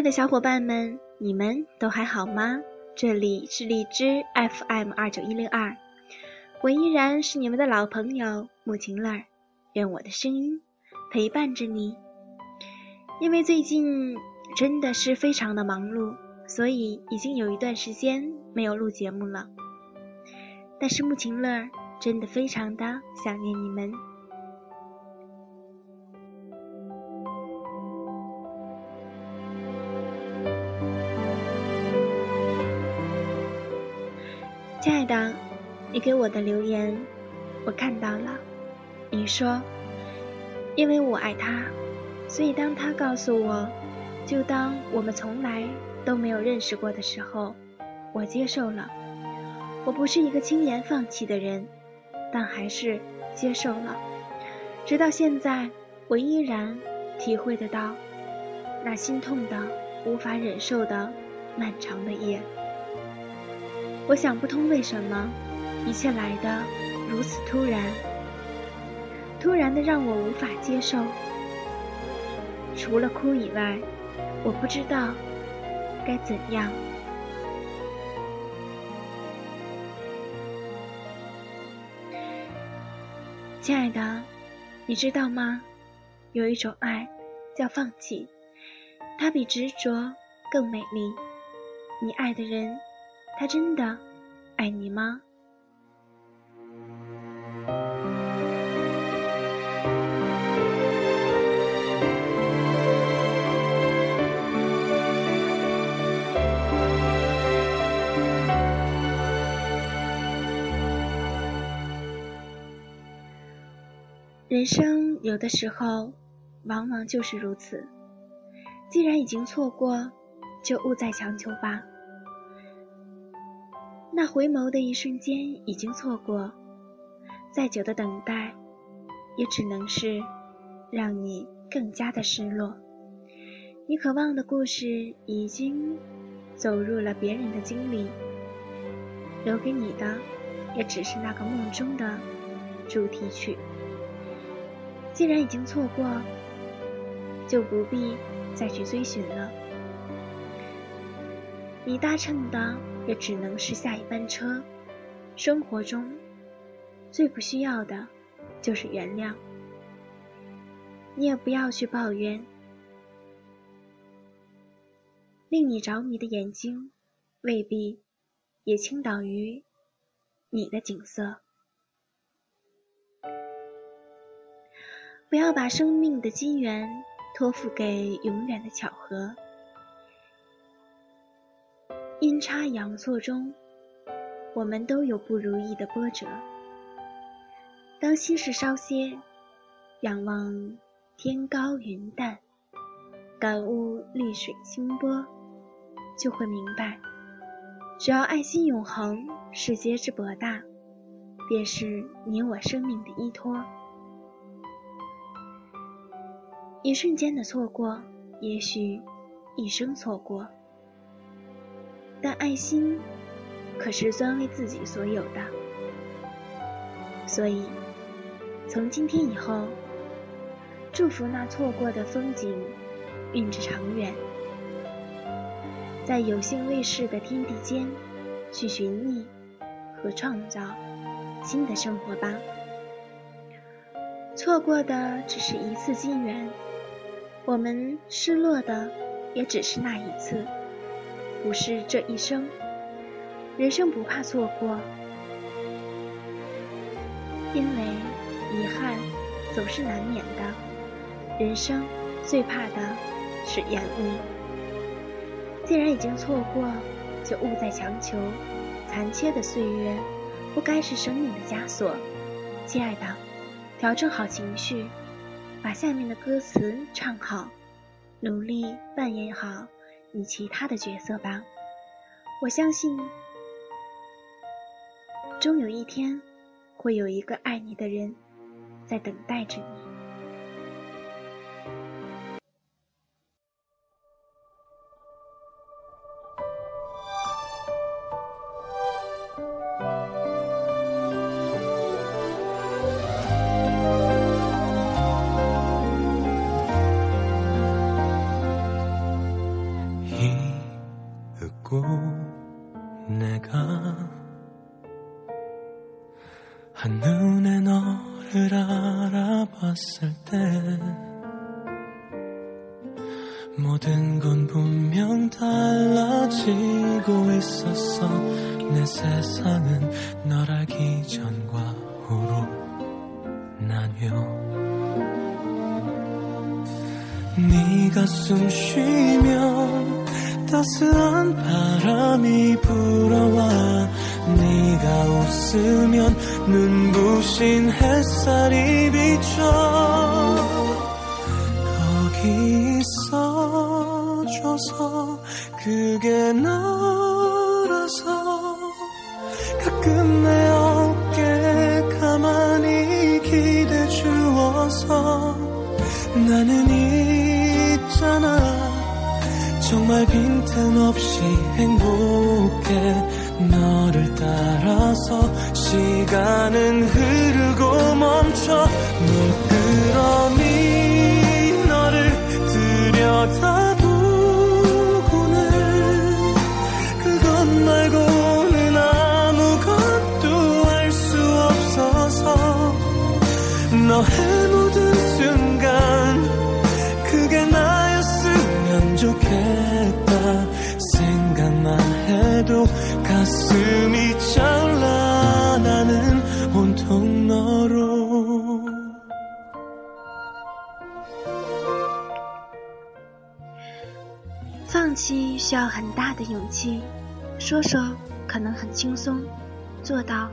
爱的小伙伴们，你们都还好吗？这里是荔枝 FM 二九一零二，我依然是你们的老朋友木晴乐，愿我的声音陪伴着你。因为最近真的是非常的忙碌，所以已经有一段时间没有录节目了。但是木晴乐真的非常的想念你们。你给我的留言我看到了。你说，因为我爱他，所以当他告诉我，就当我们从来都没有认识过的时候，我接受了。我不是一个轻言放弃的人，但还是接受了。直到现在，我依然体会得到那心痛的、无法忍受的漫长的夜。我想不通为什么一切来的如此突然，突然的让我无法接受。除了哭以外，我不知道该怎样。亲爱的，你知道吗？有一种爱叫放弃，它比执着更美丽。你爱的人。他真的爱你吗？人生有的时候，往往就是如此。既然已经错过，就勿再强求吧。那回眸的一瞬间已经错过，再久的等待，也只能是让你更加的失落。你渴望的故事已经走入了别人的经历，留给你的也只是那个梦中的主题曲。既然已经错过，就不必再去追寻了。你搭乘的。也只能是下一班车。生活中最不需要的就是原谅。你也不要去抱怨。令你着迷的眼睛，未必也倾倒于你的景色。不要把生命的机缘托付给永远的巧合。阴差阳错中，我们都有不如意的波折。当心事稍歇，仰望天高云淡，感悟绿水清波，就会明白，只要爱心永恒，世界之博大，便是你我生命的依托。一瞬间的错过，也许一生错过。但爱心可是专为自己所有的，所以从今天以后，祝福那错过的风景运至长远，在有幸未逝的天地间去寻觅和创造新的生活吧。错过的只是一次机缘，我们失落的也只是那一次。不是这一生，人生不怕错过，因为遗憾总是难免的。人生最怕的是延误。既然已经错过，就勿再强求。残缺的岁月不该是生命的枷锁。亲爱的，调整好情绪，把下面的歌词唱好，努力扮演好。你其他的角色吧，我相信，终有一天，会有一个爱你的人，在等待着你。 알아봤을 때 모든 건 분명 달라지고 있었어. 내 세상은 널 알기 전과 후로 나뉘어. 네가 숨 쉬면 따스한 바람이 불어와 네가 웃으면 눈부신 햇살이 비춰 거기 있어줘서 그게 너라서 가끔 내 어깨 가만히 기대 주어서 나는 있잖아 정말 빈틈없이 행복해 너를 따라서 시간은 흐르고 멈춰 물끄러미 너를 들여다 해도 가슴이 차올라 나는 온통 너로 放弃需要很大的勇气，说说可能很轻松，做到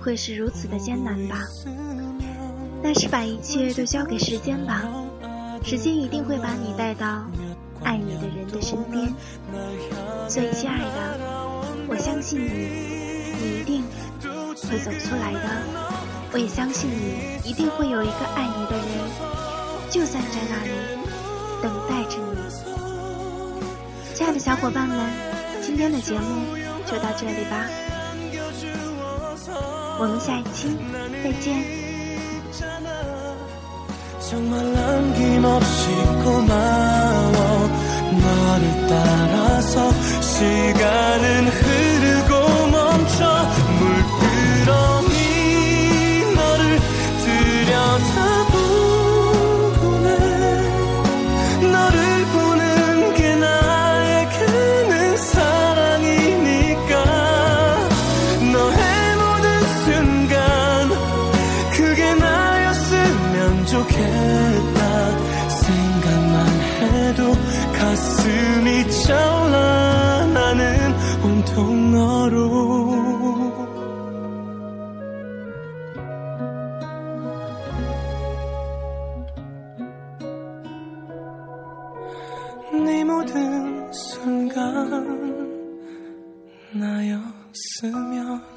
会是如此的艰难吧。但是把一切都交给时间吧，时间一定会把你带到 爱你的人的身边。所以，亲爱的，我相信你，你一定会走出来的。我也相信你一定会有一个爱你的人，就站在那里等待着你。亲爱的小伙伴们，今天的节目就到这里吧，我们下一期再见。 정말 남김없이 고마워 너를 따라서 시간은 흐르 차올라 나는 온통 너로. 네 모든 순간 나였으면